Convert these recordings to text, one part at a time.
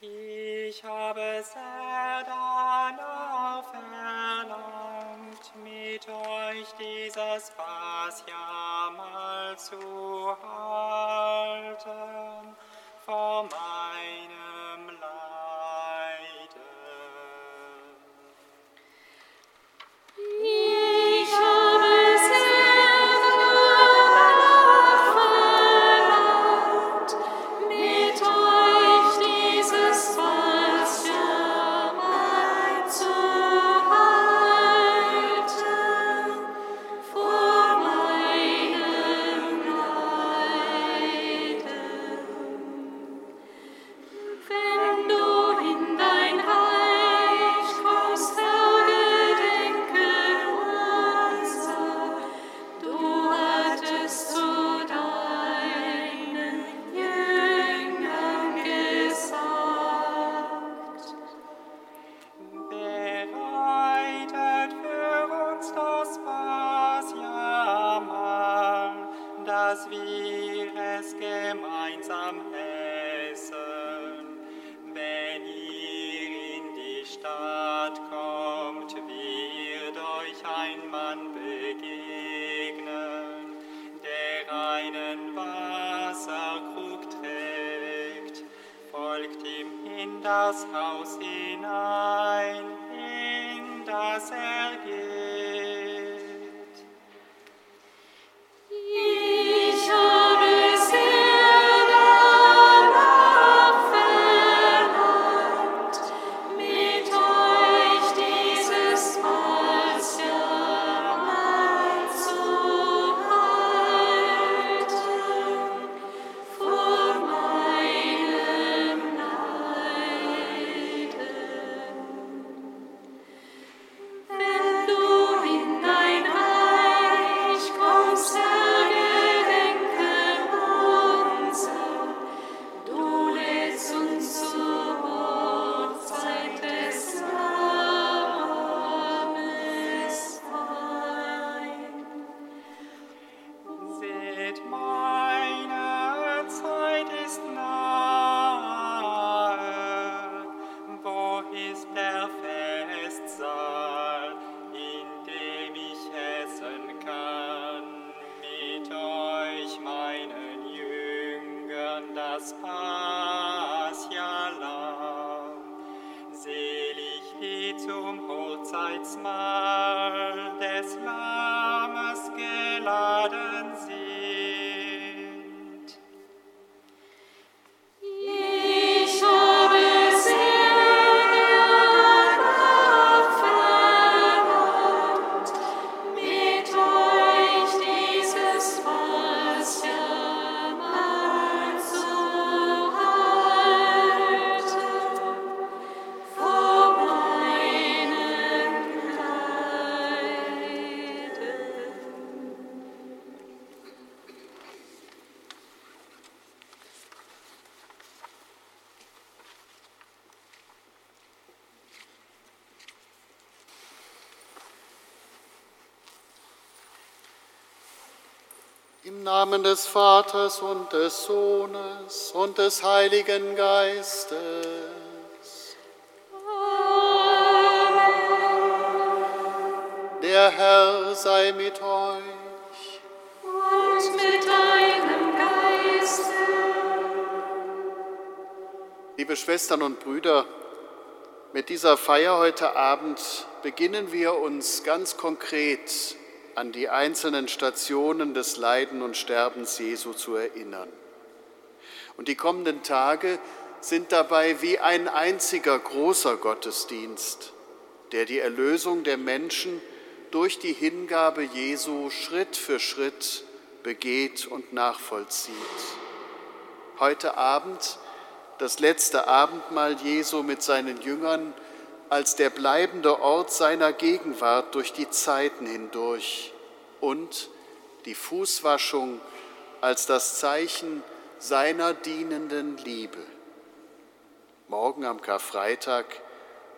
Ich habe sehr danach verlangt, mit euch dieses Fassjahr mal zu halten, vor meinem Weisheit des Vaters und des Sohnes und des Heiligen Geistes. Der Herr sei mit euch. Und mit deinem Geiste. Liebe Schwestern und Brüder, mit dieser Feier heute Abend beginnen wir uns ganz konkret an die einzelnen Stationen des Leiden und Sterbens Jesu zu erinnern. Und die kommenden Tage sind dabei wie ein einziger großer Gottesdienst, der die Erlösung der Menschen durch die Hingabe Jesu Schritt für Schritt begeht und nachvollzieht. Heute Abend das letzte Abendmahl Jesu mit seinen Jüngern als der bleibende Ort seiner Gegenwart durch die Zeiten hindurch und die Fußwaschung als das Zeichen seiner dienenden Liebe. Morgen am Karfreitag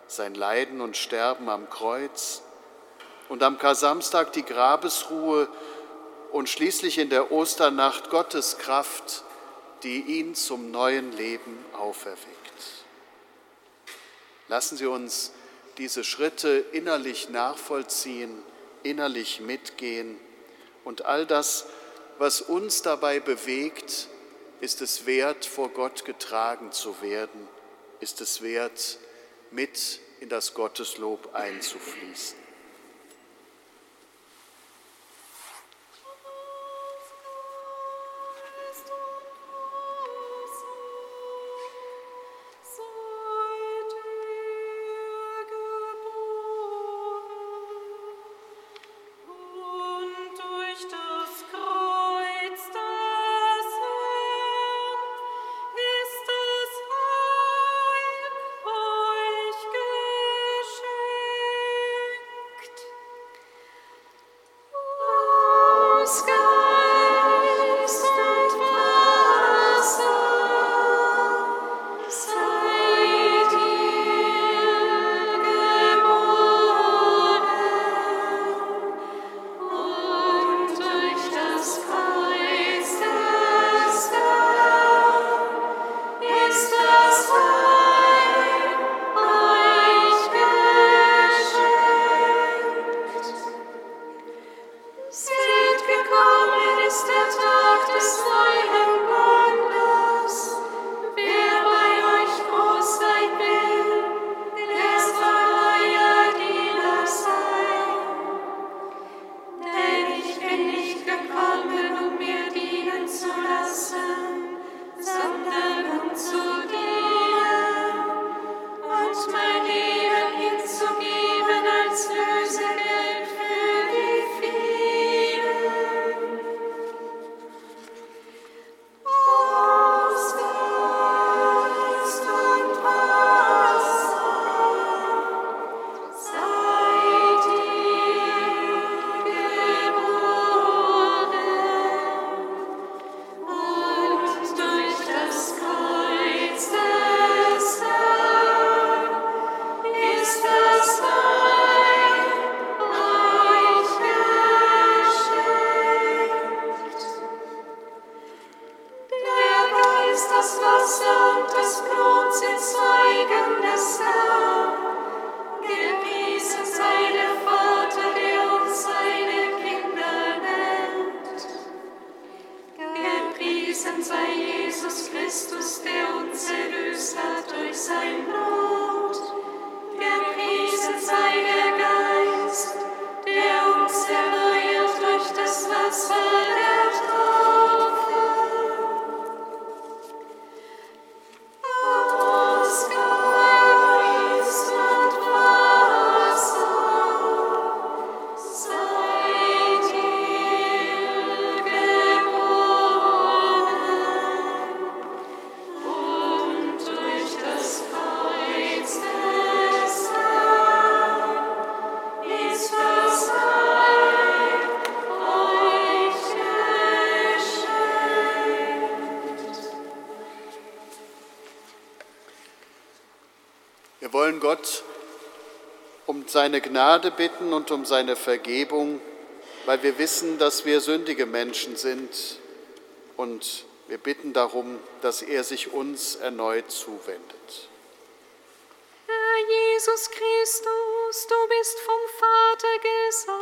sein Leiden und Sterben am Kreuz und am Karsamstag die Grabesruhe und schließlich in der Osternacht Gottes Kraft, die ihn zum neuen Leben auferweckt. Lassen Sie uns diese Schritte innerlich nachvollziehen, innerlich mitgehen. Und all das, was uns dabei bewegt, ist es wert, vor Gott getragen zu werden, ist es wert, mit in das Gotteslob einzufließen. seine Gnade bitten und um seine Vergebung, weil wir wissen, dass wir sündige Menschen sind und wir bitten darum, dass er sich uns erneut zuwendet. Herr Jesus Christus, du bist vom Vater gesandt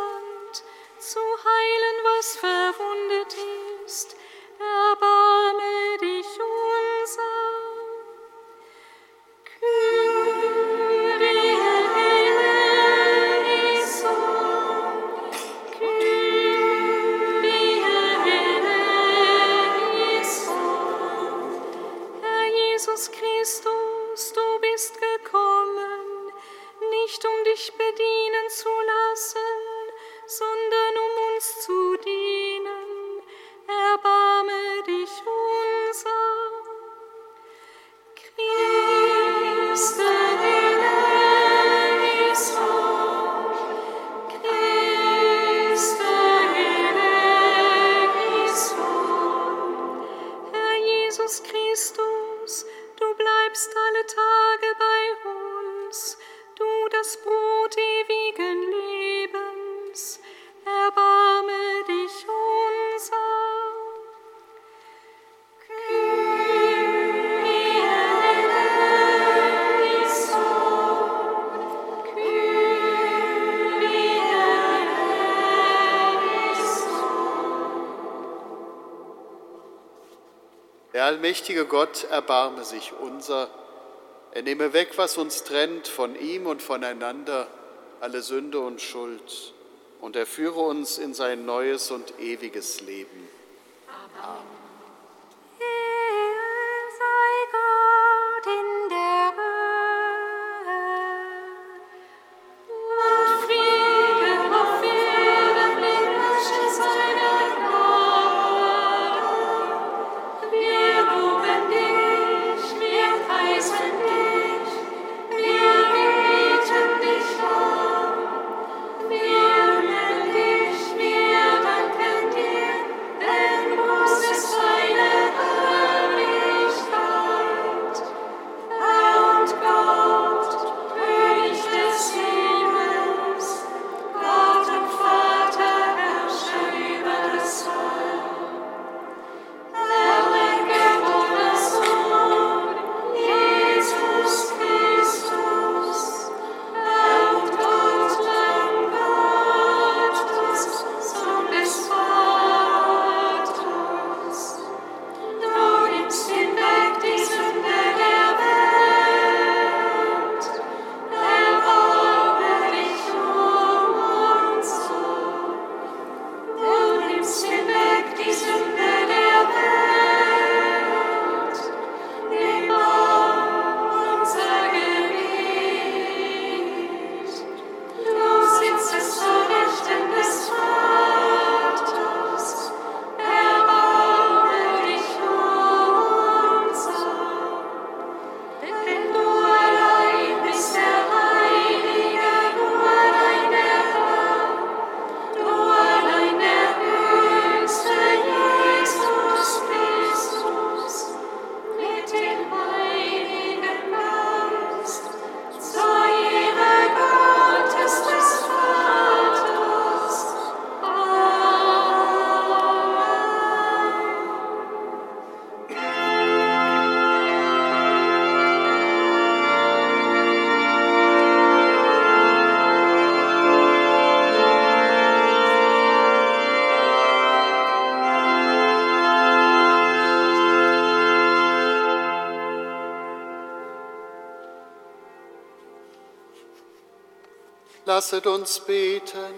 allmächtige Gott erbarme sich unser. Er nehme weg, was uns trennt von ihm und voneinander, alle Sünde und Schuld, und er führe uns in sein neues und ewiges Leben. Lasset uns beten.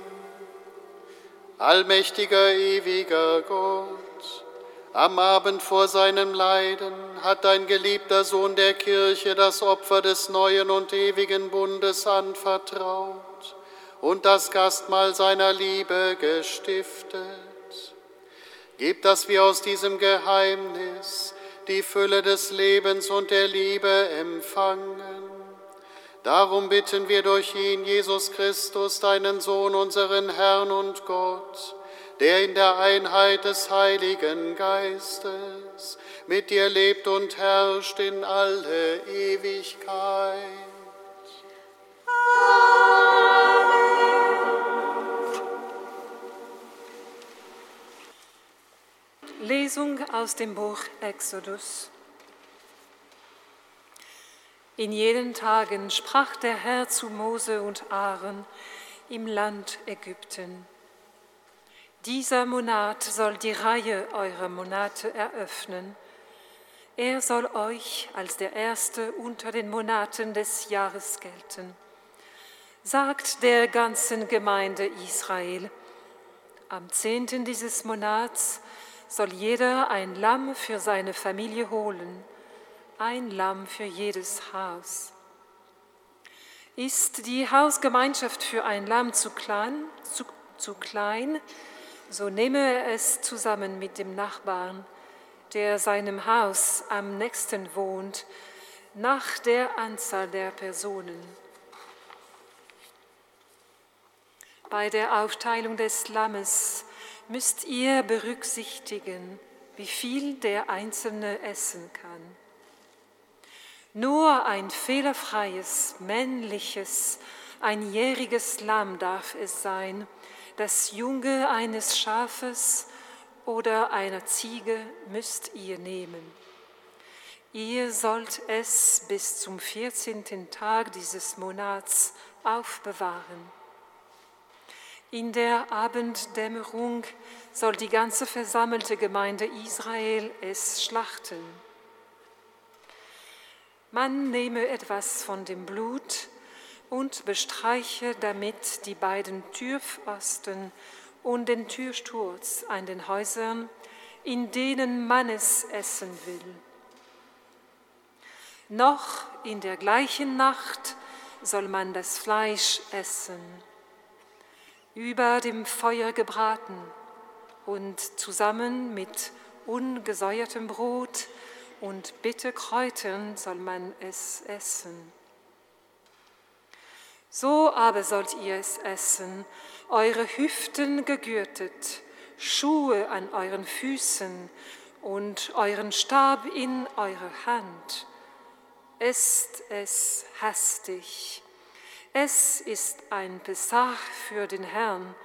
Allmächtiger, ewiger Gott, am Abend vor seinem Leiden hat dein geliebter Sohn der Kirche das Opfer des neuen und ewigen Bundes anvertraut und das Gastmahl seiner Liebe gestiftet. Gib, dass wir aus diesem Geheimnis die Fülle des Lebens und der Liebe empfangen Darum bitten wir durch ihn, Jesus Christus, deinen Sohn, unseren Herrn und Gott, der in der Einheit des Heiligen Geistes mit dir lebt und herrscht in alle Ewigkeit. Lesung aus dem Buch Exodus. In jenen Tagen sprach der Herr zu Mose und Aaron im Land Ägypten. Dieser Monat soll die Reihe eurer Monate eröffnen. Er soll euch als der erste unter den Monaten des Jahres gelten. Sagt der ganzen Gemeinde Israel, am zehnten dieses Monats soll jeder ein Lamm für seine Familie holen ein Lamm für jedes Haus. Ist die Hausgemeinschaft für ein Lamm zu klein, zu, zu klein, so nehme es zusammen mit dem Nachbarn, der seinem Haus am nächsten wohnt, nach der Anzahl der Personen. Bei der Aufteilung des Lammes müsst ihr berücksichtigen, wie viel der Einzelne essen kann. Nur ein fehlerfreies, männliches, einjähriges Lamm darf es sein, das Junge eines Schafes oder einer Ziege müsst ihr nehmen. Ihr sollt es bis zum 14. Tag dieses Monats aufbewahren. In der Abenddämmerung soll die ganze versammelte Gemeinde Israel es schlachten. Man nehme etwas von dem Blut und bestreiche damit die beiden Türpfosten und den Türsturz an den Häusern, in denen man es essen will. Noch in der gleichen Nacht soll man das Fleisch essen, über dem Feuer gebraten und zusammen mit ungesäuertem Brot und Bitterkräutern soll man es essen. So aber sollt ihr es essen, eure Hüften gegürtet, Schuhe an euren Füßen und euren Stab in eure Hand. Esst es hastig. Es ist ein Pessach für den Herrn,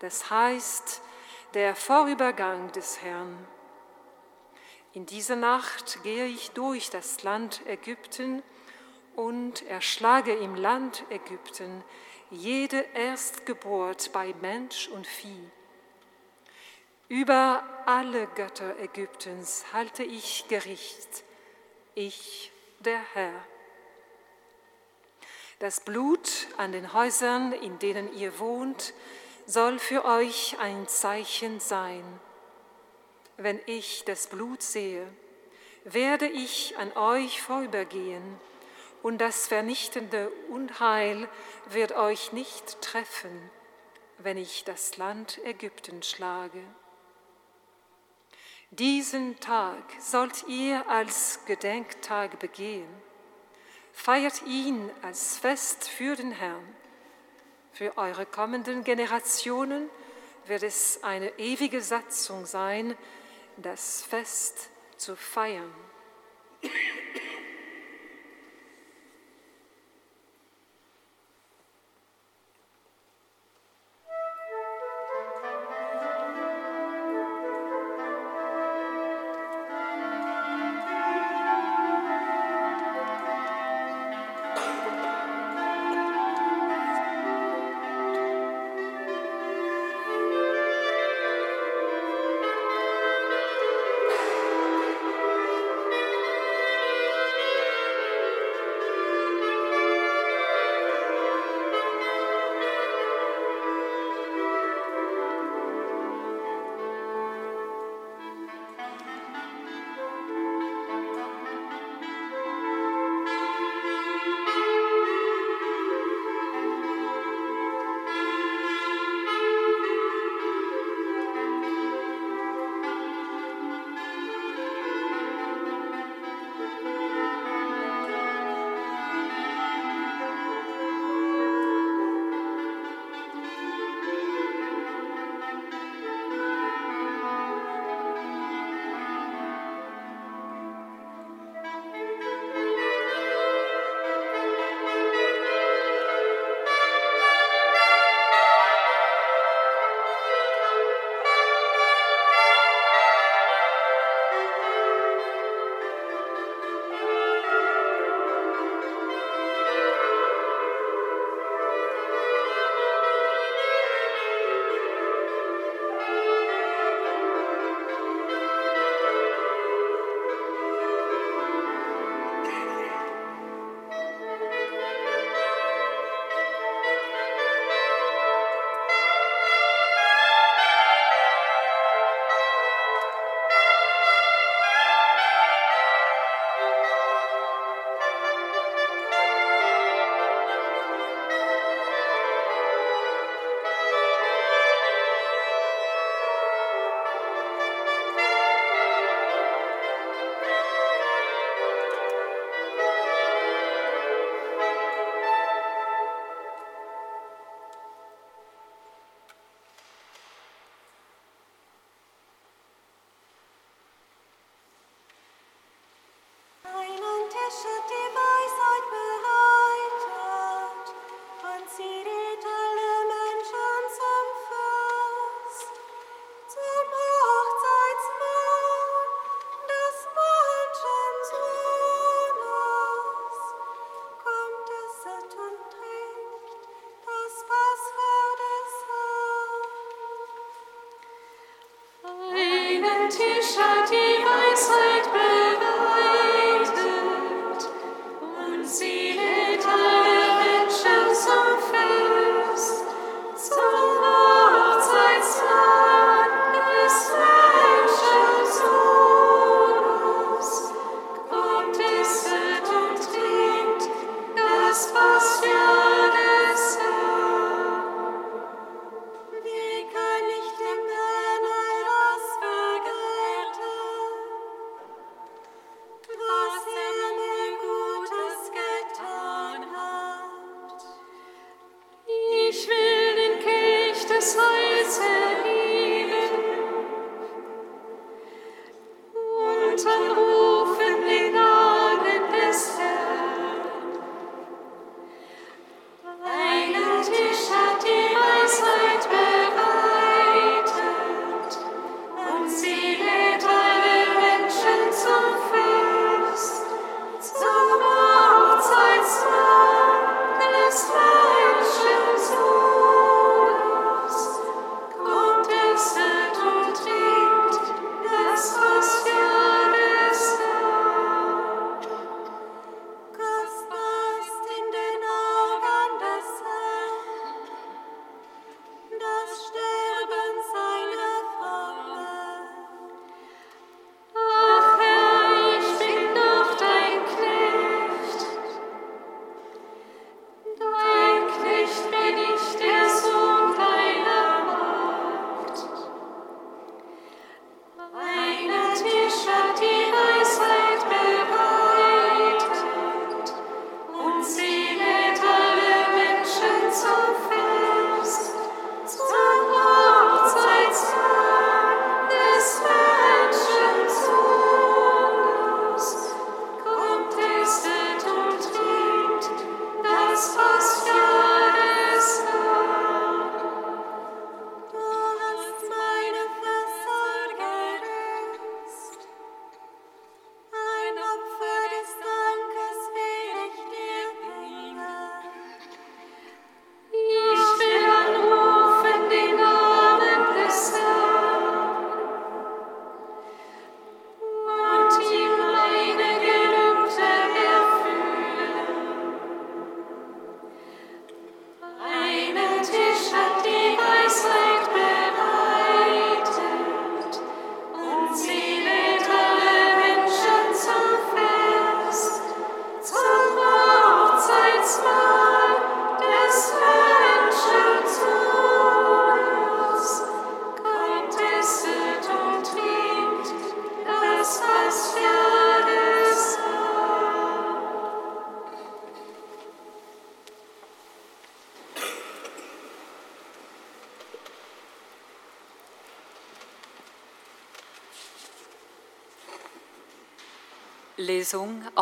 das heißt der Vorübergang des Herrn. In dieser Nacht gehe ich durch das Land Ägypten und erschlage im Land Ägypten jede Erstgeburt bei Mensch und Vieh. Über alle Götter Ägyptens halte ich Gericht, ich der Herr. Das Blut an den Häusern, in denen ihr wohnt, soll für euch ein Zeichen sein wenn ich das Blut sehe, werde ich an euch vorübergehen und das vernichtende Unheil wird euch nicht treffen, wenn ich das Land Ägypten schlage. Diesen Tag sollt ihr als Gedenktag begehen. Feiert ihn als Fest für den Herrn. Für eure kommenden Generationen wird es eine ewige Satzung sein, das Fest zu feiern.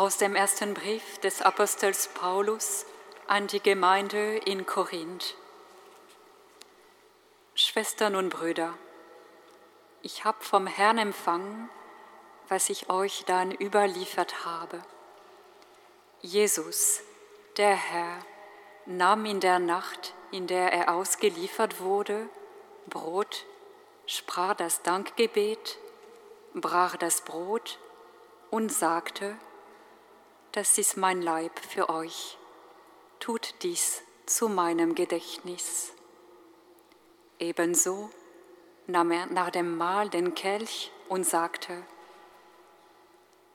Aus dem ersten Brief des Apostels Paulus an die Gemeinde in Korinth. Schwestern und Brüder, ich habe vom Herrn empfangen, was ich euch dann überliefert habe. Jesus, der Herr, nahm in der Nacht, in der er ausgeliefert wurde, Brot, sprach das Dankgebet, brach das Brot und sagte, das ist mein Leib für euch, tut dies zu meinem Gedächtnis. Ebenso nahm er nach dem Mahl den Kelch und sagte,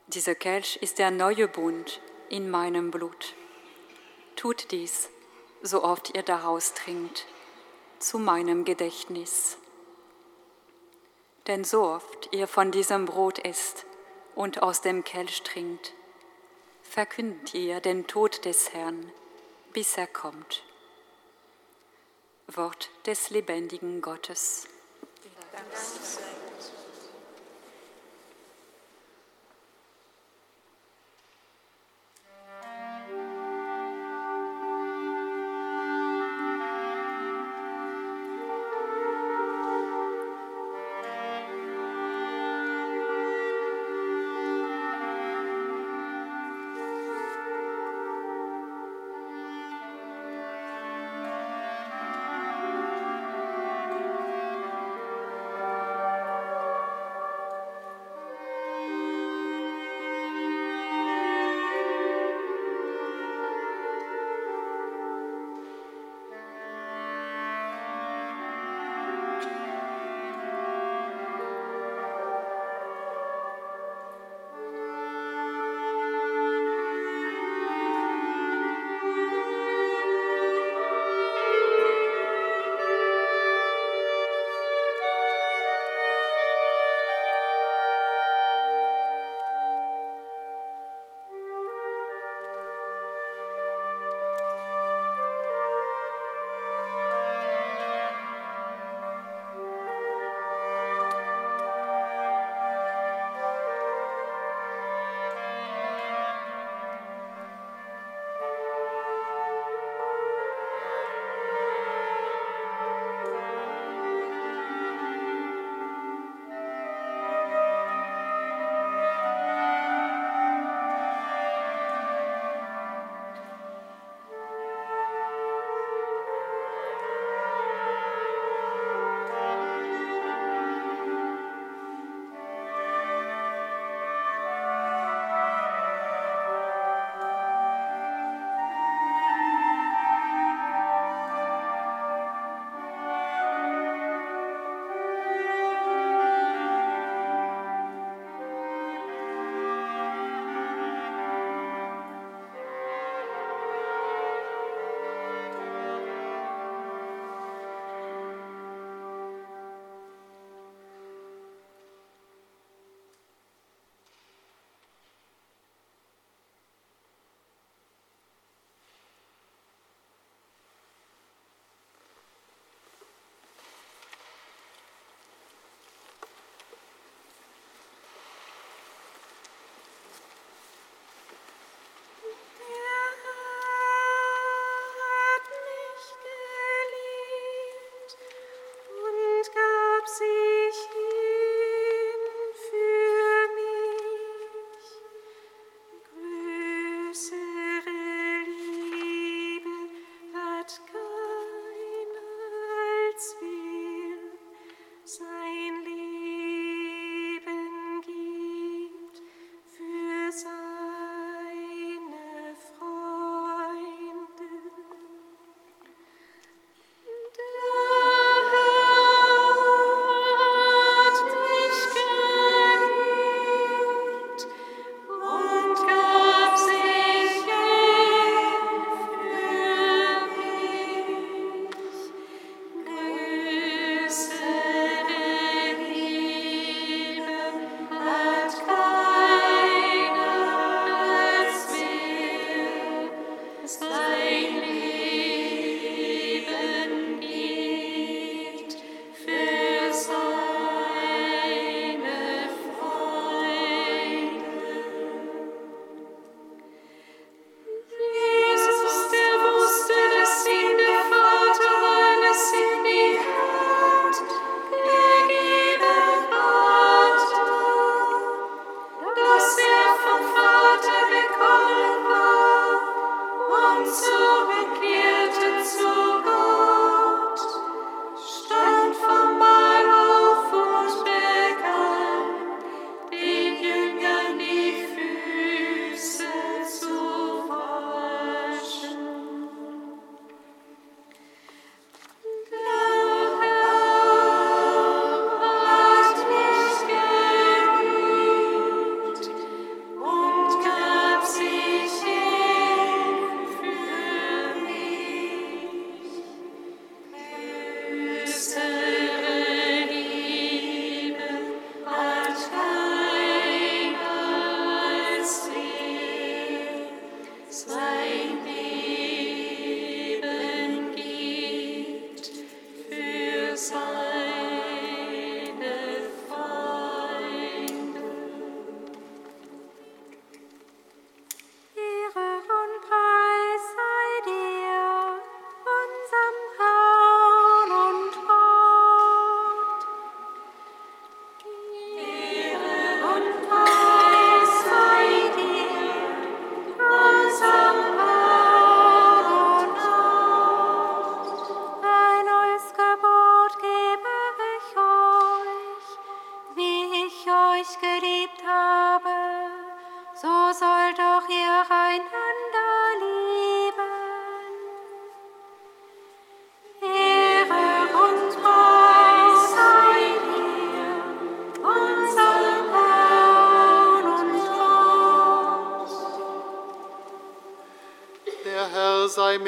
dieser Kelch ist der neue Bund in meinem Blut. Tut dies, so oft ihr daraus trinkt, zu meinem Gedächtnis. Denn so oft ihr von diesem Brot esst und aus dem Kelch trinkt, verkündet ihr den Tod des Herrn, bis er kommt. Wort des lebendigen Gottes. Danke.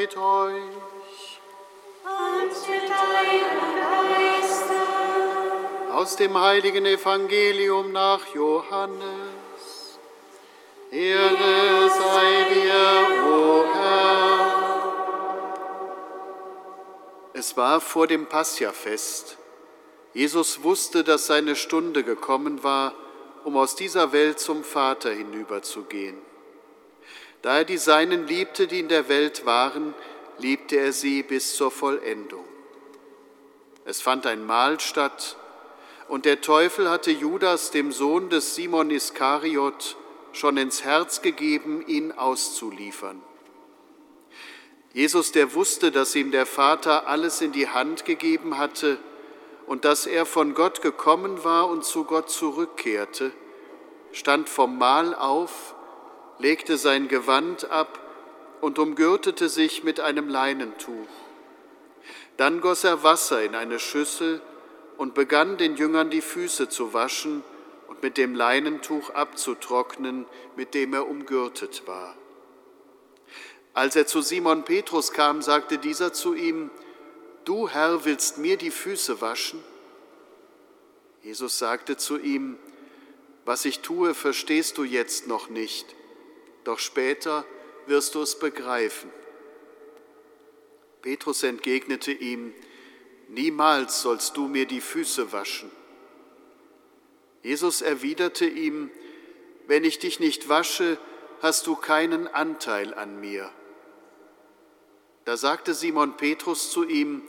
Mit euch. Und mit deinem Geiste. Aus dem heiligen Evangelium nach Johannes. Ehre sei dir, o Herr. Es war vor dem Passiafest. Jesus wusste, dass seine Stunde gekommen war, um aus dieser Welt zum Vater hinüberzugehen. Da er die Seinen liebte, die in der Welt waren, liebte er sie bis zur Vollendung. Es fand ein Mahl statt, und der Teufel hatte Judas, dem Sohn des Simon Iskariot, schon ins Herz gegeben, ihn auszuliefern. Jesus, der wusste, dass ihm der Vater alles in die Hand gegeben hatte und dass er von Gott gekommen war und zu Gott zurückkehrte, stand vom Mahl auf, legte sein Gewand ab und umgürtete sich mit einem Leinentuch. Dann goss er Wasser in eine Schüssel und begann den Jüngern die Füße zu waschen und mit dem Leinentuch abzutrocknen, mit dem er umgürtet war. Als er zu Simon Petrus kam, sagte dieser zu ihm, Du Herr willst mir die Füße waschen? Jesus sagte zu ihm, Was ich tue, verstehst du jetzt noch nicht doch später wirst du es begreifen. Petrus entgegnete ihm, Niemals sollst du mir die Füße waschen. Jesus erwiderte ihm, Wenn ich dich nicht wasche, hast du keinen Anteil an mir. Da sagte Simon Petrus zu ihm,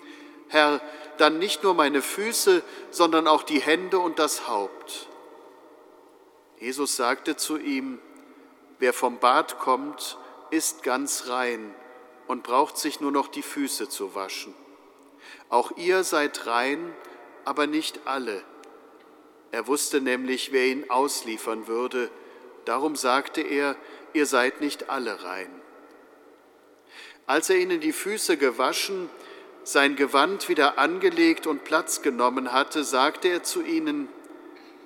Herr, dann nicht nur meine Füße, sondern auch die Hände und das Haupt. Jesus sagte zu ihm, Wer vom Bad kommt, ist ganz rein und braucht sich nur noch die Füße zu waschen. Auch ihr seid rein, aber nicht alle. Er wusste nämlich, wer ihn ausliefern würde, darum sagte er, ihr seid nicht alle rein. Als er ihnen die Füße gewaschen, sein Gewand wieder angelegt und Platz genommen hatte, sagte er zu ihnen,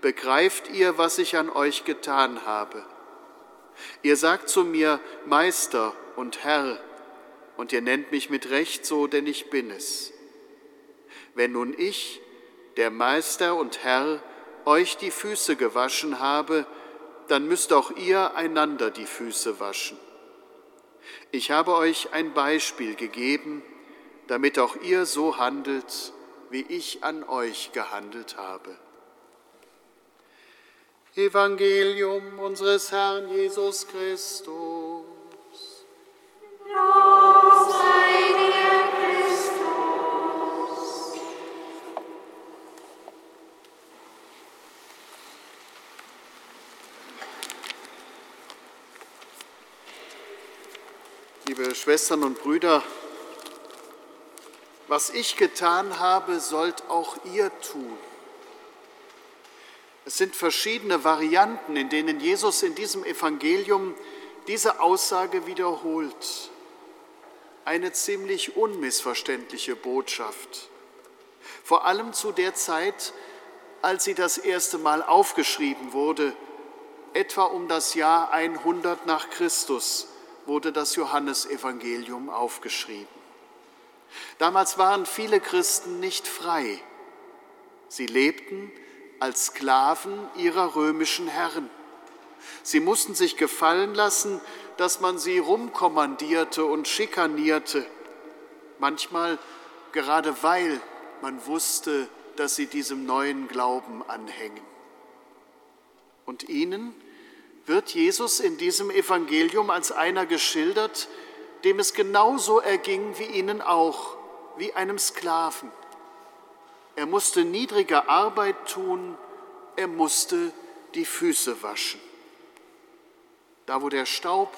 Begreift ihr, was ich an euch getan habe? Ihr sagt zu mir Meister und Herr, und ihr nennt mich mit Recht so, denn ich bin es. Wenn nun ich, der Meister und Herr, euch die Füße gewaschen habe, dann müsst auch ihr einander die Füße waschen. Ich habe euch ein Beispiel gegeben, damit auch ihr so handelt, wie ich an euch gehandelt habe. Evangelium unseres Herrn Jesus Christus. Lob sei dir, Christus. Liebe Liebe Schwestern und Brüder, was ich getan habe, sollt auch ihr tun. Es sind verschiedene Varianten, in denen Jesus in diesem Evangelium diese Aussage wiederholt. Eine ziemlich unmissverständliche Botschaft. Vor allem zu der Zeit, als sie das erste Mal aufgeschrieben wurde, etwa um das Jahr 100 nach Christus wurde das Johannesevangelium aufgeschrieben. Damals waren viele Christen nicht frei. Sie lebten als Sklaven ihrer römischen Herren. Sie mussten sich gefallen lassen, dass man sie rumkommandierte und schikanierte, manchmal gerade weil man wusste, dass sie diesem neuen Glauben anhängen. Und ihnen wird Jesus in diesem Evangelium als einer geschildert, dem es genauso erging wie ihnen auch, wie einem Sklaven. Er musste niedrige Arbeit tun, er musste die Füße waschen. Da, wo der Staub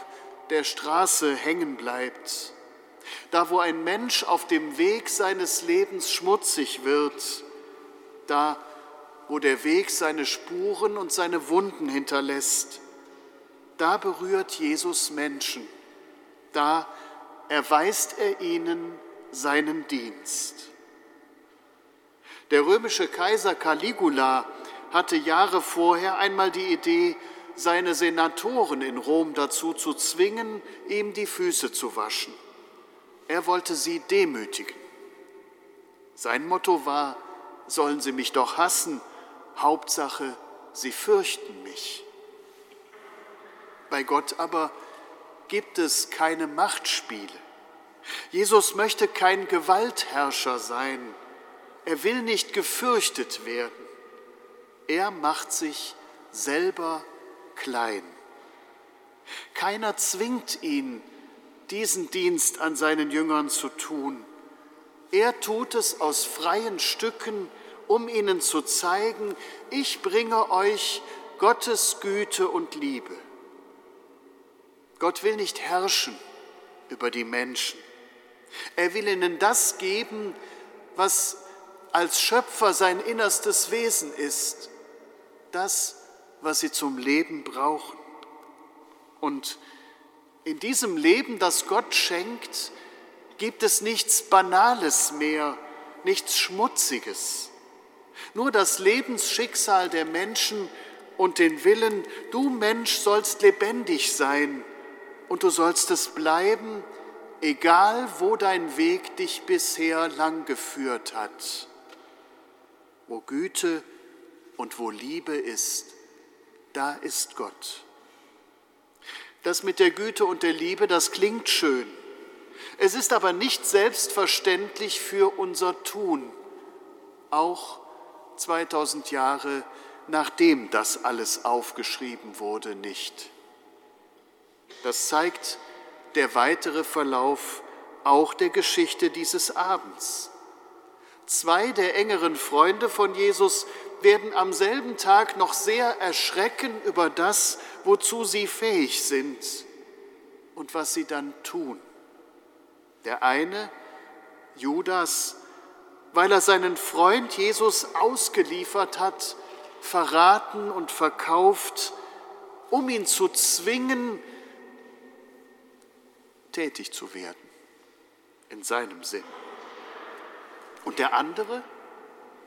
der Straße hängen bleibt, da, wo ein Mensch auf dem Weg seines Lebens schmutzig wird, da, wo der Weg seine Spuren und seine Wunden hinterlässt, da berührt Jesus Menschen, da erweist er ihnen seinen Dienst. Der römische Kaiser Caligula hatte Jahre vorher einmal die Idee, seine Senatoren in Rom dazu zu zwingen, ihm die Füße zu waschen. Er wollte sie demütigen. Sein Motto war, sollen sie mich doch hassen, Hauptsache, sie fürchten mich. Bei Gott aber gibt es keine Machtspiele. Jesus möchte kein Gewaltherrscher sein. Er will nicht gefürchtet werden. Er macht sich selber klein. Keiner zwingt ihn, diesen Dienst an seinen Jüngern zu tun. Er tut es aus freien Stücken, um ihnen zu zeigen, ich bringe euch Gottes Güte und Liebe. Gott will nicht herrschen über die Menschen. Er will ihnen das geben, was als Schöpfer sein innerstes Wesen ist, das, was sie zum Leben brauchen. Und in diesem Leben, das Gott schenkt, gibt es nichts Banales mehr, nichts Schmutziges. Nur das Lebensschicksal der Menschen und den Willen, du Mensch sollst lebendig sein und du sollst es bleiben, egal wo dein Weg dich bisher lang geführt hat. Wo Güte und wo Liebe ist, da ist Gott. Das mit der Güte und der Liebe, das klingt schön. Es ist aber nicht selbstverständlich für unser Tun, auch 2000 Jahre nachdem das alles aufgeschrieben wurde, nicht. Das zeigt der weitere Verlauf auch der Geschichte dieses Abends. Zwei der engeren Freunde von Jesus werden am selben Tag noch sehr erschrecken über das, wozu sie fähig sind und was sie dann tun. Der eine, Judas, weil er seinen Freund Jesus ausgeliefert hat, verraten und verkauft, um ihn zu zwingen, tätig zu werden, in seinem Sinn. Und der andere,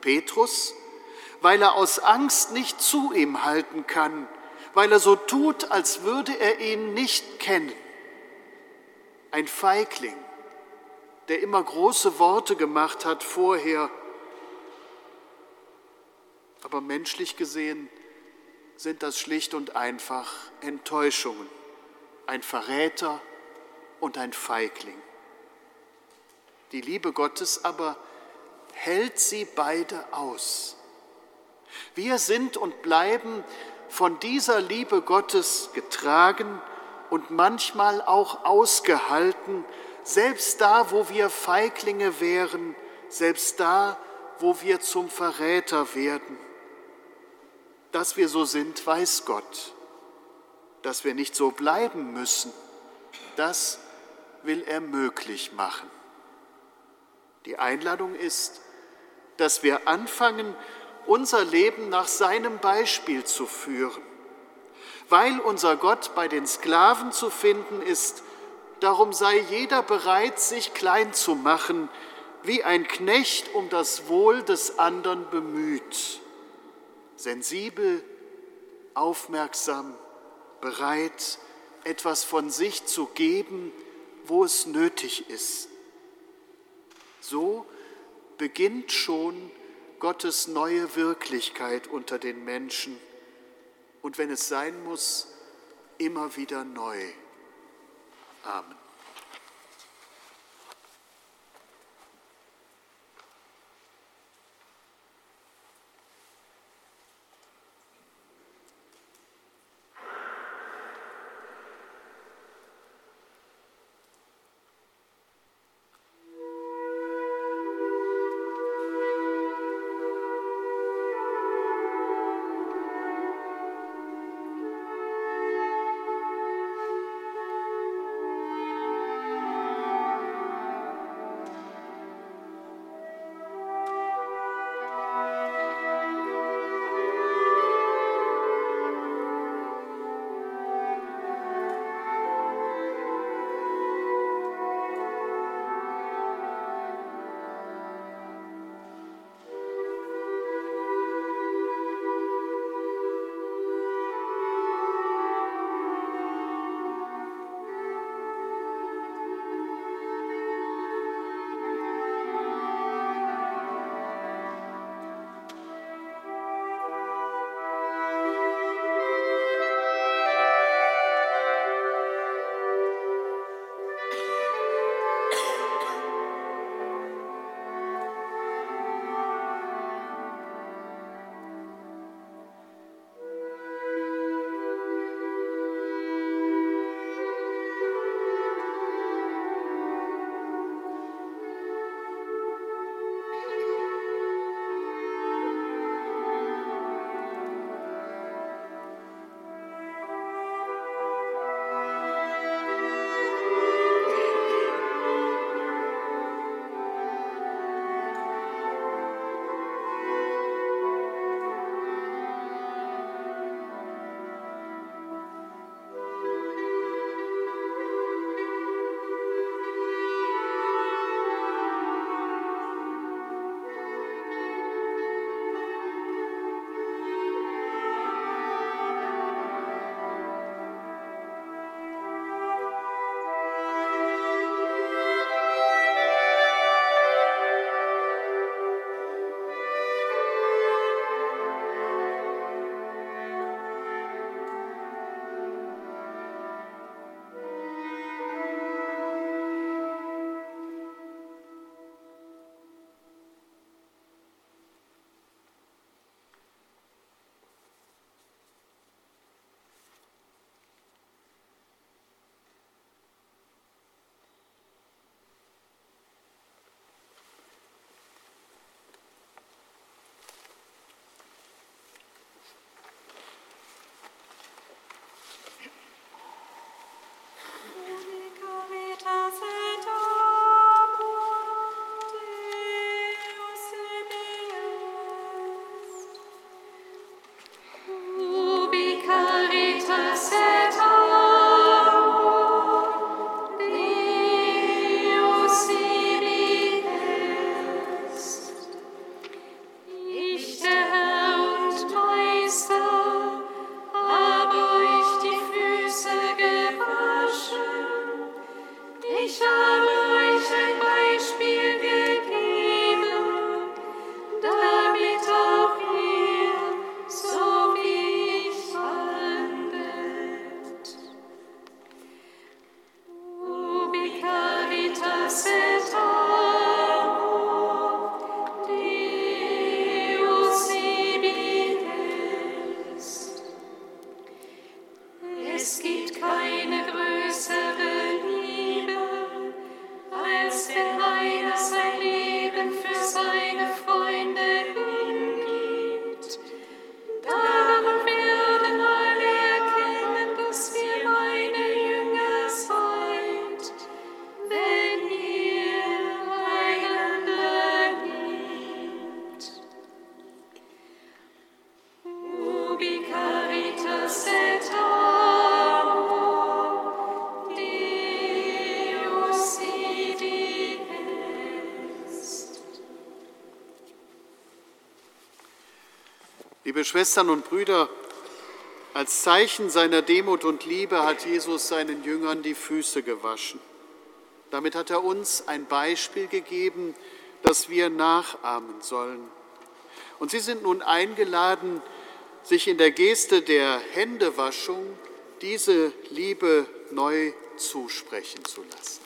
Petrus, weil er aus Angst nicht zu ihm halten kann, weil er so tut, als würde er ihn nicht kennen. Ein Feigling, der immer große Worte gemacht hat vorher, aber menschlich gesehen sind das schlicht und einfach Enttäuschungen, ein Verräter und ein Feigling. Die Liebe Gottes aber hält sie beide aus. Wir sind und bleiben von dieser Liebe Gottes getragen und manchmal auch ausgehalten, selbst da, wo wir Feiglinge wären, selbst da, wo wir zum Verräter werden. Dass wir so sind, weiß Gott. Dass wir nicht so bleiben müssen, das will er möglich machen. Die Einladung ist, dass wir anfangen, unser Leben nach seinem Beispiel zu führen. Weil unser Gott bei den Sklaven zu finden ist, darum sei jeder bereit, sich klein zu machen, wie ein Knecht um das Wohl des anderen bemüht, sensibel, aufmerksam, bereit, etwas von sich zu geben, wo es nötig ist. So beginnt schon Gottes neue Wirklichkeit unter den Menschen und wenn es sein muss, immer wieder neu. Amen. Schwestern und Brüder, als Zeichen seiner Demut und Liebe hat Jesus seinen Jüngern die Füße gewaschen. Damit hat er uns ein Beispiel gegeben, das wir nachahmen sollen. Und Sie sind nun eingeladen, sich in der Geste der Händewaschung diese Liebe neu zusprechen zu lassen.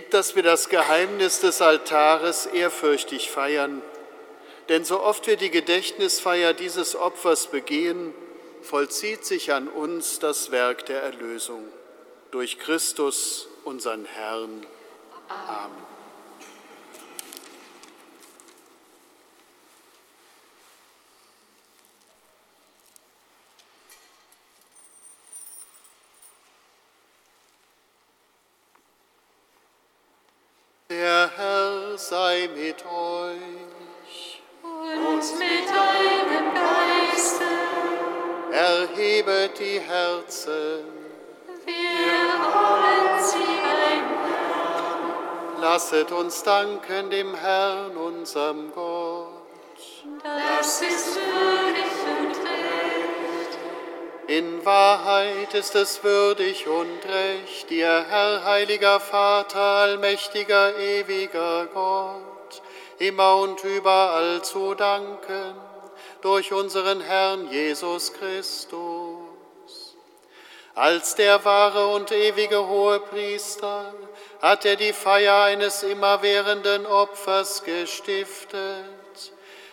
Gib, dass wir das Geheimnis des Altares ehrfürchtig feiern. Denn so oft wir die Gedächtnisfeier dieses Opfers begehen, vollzieht sich an uns das Werk der Erlösung. Durch Christus, unseren Herrn. Amen. Uns danken dem Herrn, unserem Gott. Das ist würdig und in Wahrheit ist es würdig und recht, dir, Herr, heiliger Vater, allmächtiger, ewiger Gott, immer und überall zu danken, durch unseren Herrn Jesus Christus. Als der wahre und ewige Hohepriester hat er die Feier eines immerwährenden Opfers gestiftet.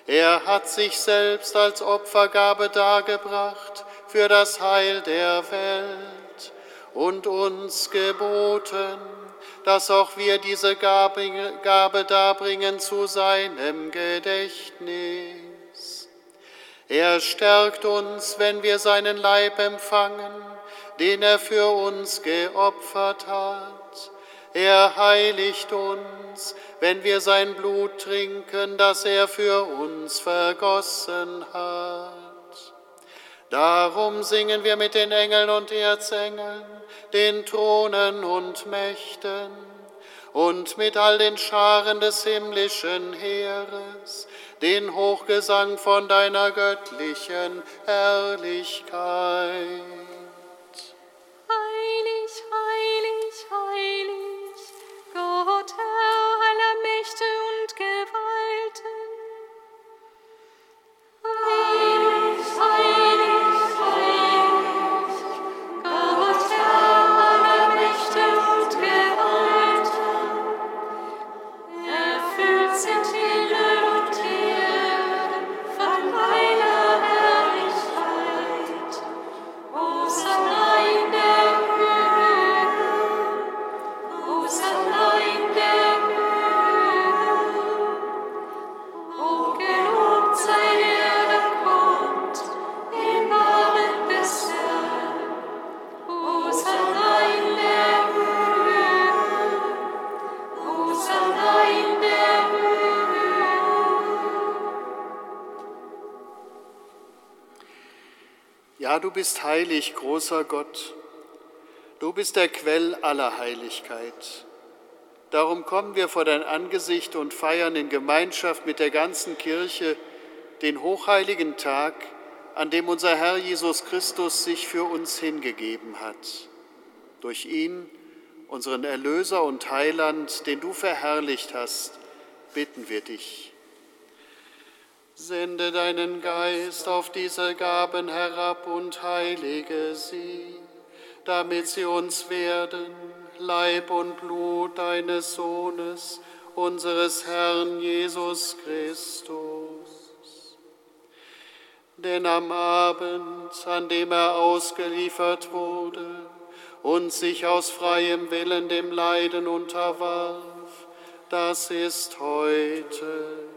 Er hat sich selbst als Opfergabe dargebracht für das Heil der Welt und uns geboten, dass auch wir diese Gabe, Gabe darbringen zu seinem Gedächtnis. Er stärkt uns, wenn wir seinen Leib empfangen, den er für uns geopfert hat. Er heiligt uns, wenn wir sein Blut trinken, das er für uns vergossen hat. Darum singen wir mit den Engeln und Erzengeln, den Thronen und Mächten und mit all den Scharen des himmlischen Heeres, den Hochgesang von deiner göttlichen Herrlichkeit. Heilig, heilig, heilig, Gott, Herr aller Mächte und Gewalten. Heilig, heilig, Du bist heilig, großer Gott. Du bist der Quell aller Heiligkeit. Darum kommen wir vor dein Angesicht und feiern in Gemeinschaft mit der ganzen Kirche den hochheiligen Tag, an dem unser Herr Jesus Christus sich für uns hingegeben hat. Durch ihn, unseren Erlöser und Heiland, den du verherrlicht hast, bitten wir dich. Sende deinen Geist auf diese Gaben herab und heilige sie, damit sie uns werden, Leib und Blut deines Sohnes, unseres Herrn Jesus Christus. Denn am Abend, an dem er ausgeliefert wurde und sich aus freiem Willen dem Leiden unterwarf, das ist heute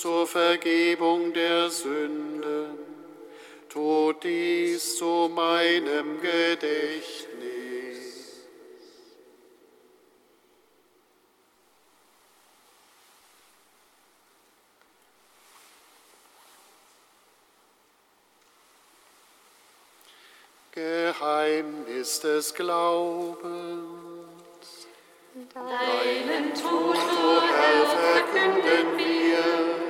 zur Vergebung der Sünden. Tut dies zu meinem Gedächtnis. Geheimnis des Glaubens. Deinen Tod, O Herr, verkünden wir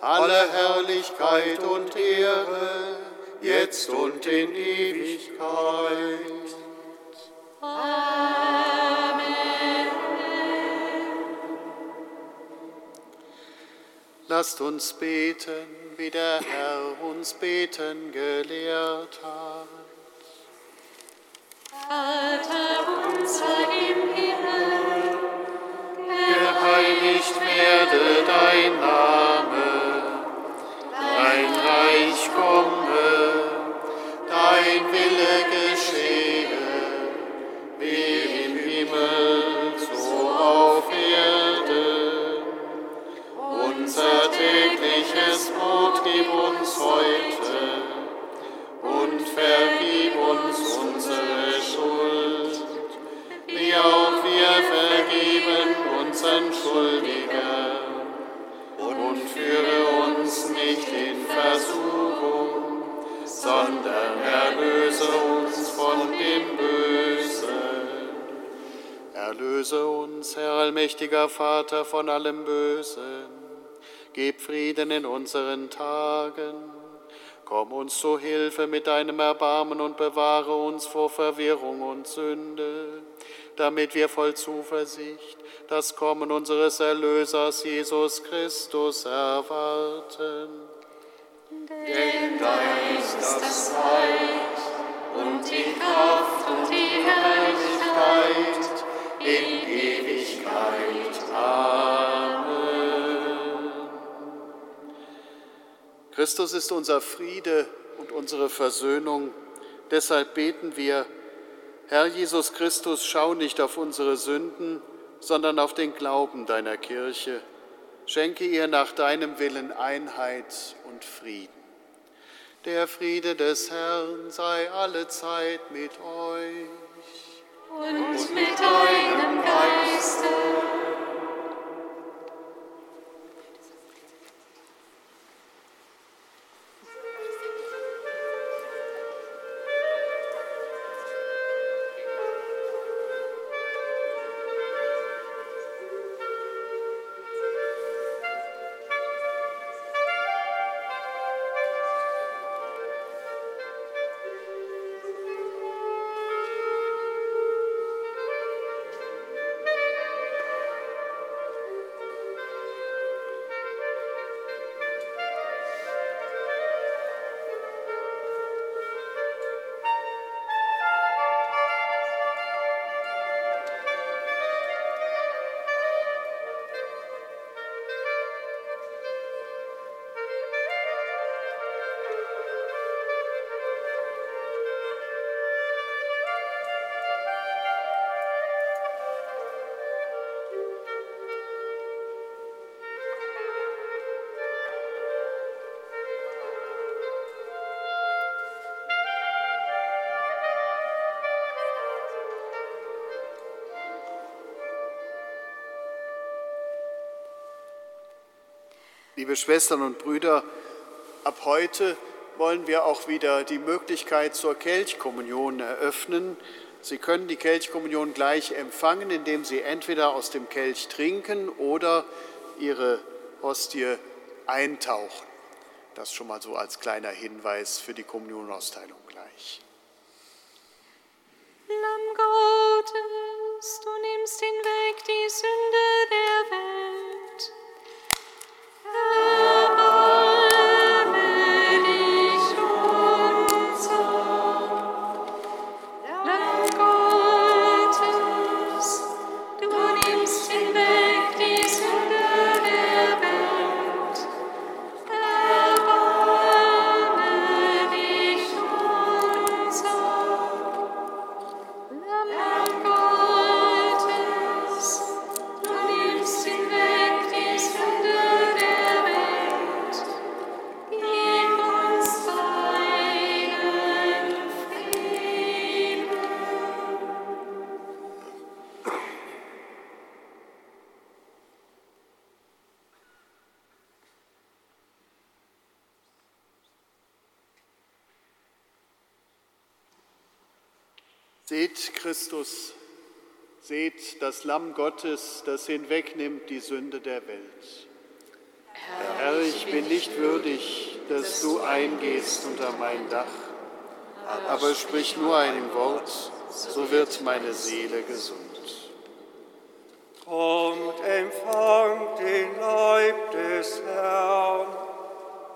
alle Herrlichkeit und Ehre, jetzt und in Ewigkeit. Lasst uns beten, wie der Herr uns beten gelehrt hat. Vater unser im Himmel, Geheiligt werde dein Name, Erlöse uns, Herr allmächtiger Vater, von allem Bösen. Gib Frieden in unseren Tagen. Komm uns zu Hilfe mit deinem Erbarmen und bewahre uns vor Verwirrung und Sünde, damit wir voll Zuversicht das Kommen unseres Erlösers Jesus Christus erwarten. denn dein ist das Reich und die Kraft und die Herrlichkeit in Ewigkeit. Amen. Christus ist unser Friede und unsere Versöhnung. Deshalb beten wir, Herr Jesus Christus, schau nicht auf unsere Sünden, sondern auf den Glauben deiner Kirche. Schenke ihr nach deinem Willen Einheit und Frieden. Der Friede des Herrn sei alle Zeit mit euch. Und mit deinem Geiste. Liebe Schwestern und Brüder, ab heute wollen wir auch wieder die Möglichkeit zur Kelchkommunion eröffnen. Sie können die Kelchkommunion gleich empfangen, indem Sie entweder aus dem Kelch trinken oder Ihre Hostie eintauchen. Das schon mal so als kleiner Hinweis für die Kommunionausteilung gleich. Seht Christus, seht das Lamm Gottes, das hinwegnimmt die Sünde der Welt. Herr, ich bin nicht würdig, dass du eingehst unter mein Dach, aber sprich nur ein Wort, so wird meine Seele gesund. Kommt, empfangt den Leib des Herrn,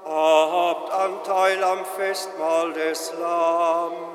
habt Anteil am Festmahl des Lammes.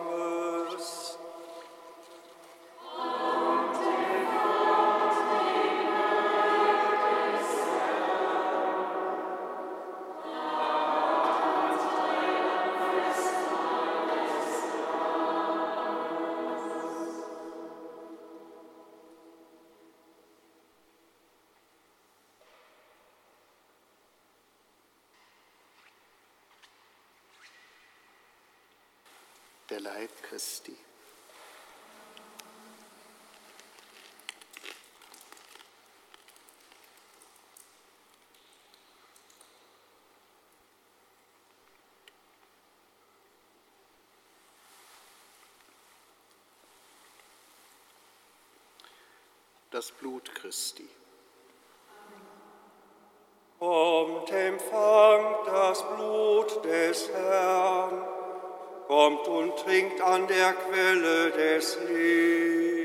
Christi. Das Blut Christi. Kommt, empfangt das Blut des Herrn, kommt und trinkt an der Quelle des Lebens.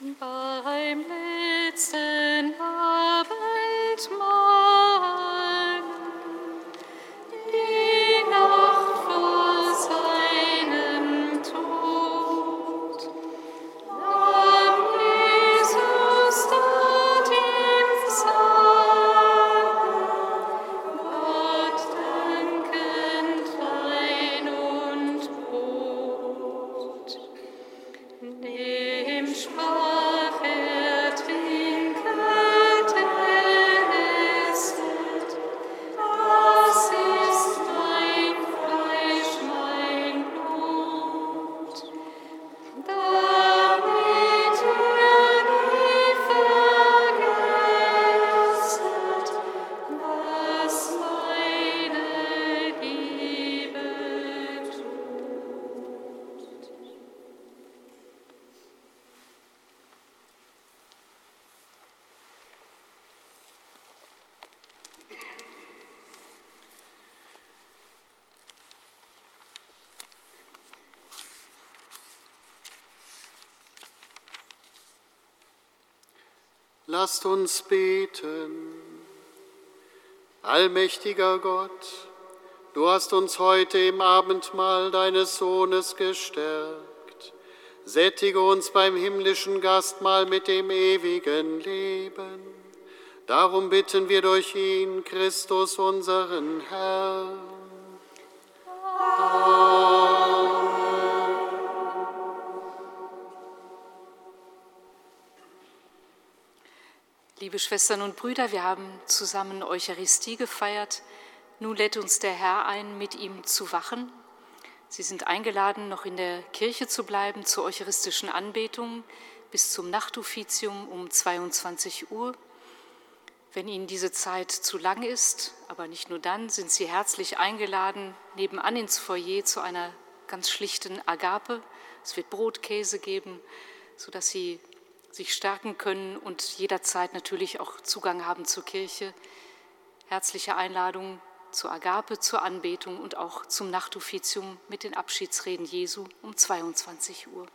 Beim letzten Lasst uns beten. Allmächtiger Gott, du hast uns heute im Abendmahl deines Sohnes gestärkt. Sättige uns beim himmlischen Gastmahl mit dem ewigen Leben. Darum bitten wir durch ihn, Christus, unseren Herrn. Liebe Schwestern und Brüder, wir haben zusammen Eucharistie gefeiert. Nun lädt uns der Herr ein, mit ihm zu wachen. Sie sind eingeladen, noch in der Kirche zu bleiben zur eucharistischen Anbetung bis zum Nachtuffizium um 22 Uhr. Wenn Ihnen diese Zeit zu lang ist, aber nicht nur dann, sind Sie herzlich eingeladen, nebenan ins Foyer zu einer ganz schlichten Agape. Es wird Brot, Käse geben, sodass Sie sich stärken können und jederzeit natürlich auch Zugang haben zur Kirche. Herzliche Einladung zur Agape, zur Anbetung und auch zum Nachtuffizium mit den Abschiedsreden Jesu um 22 Uhr.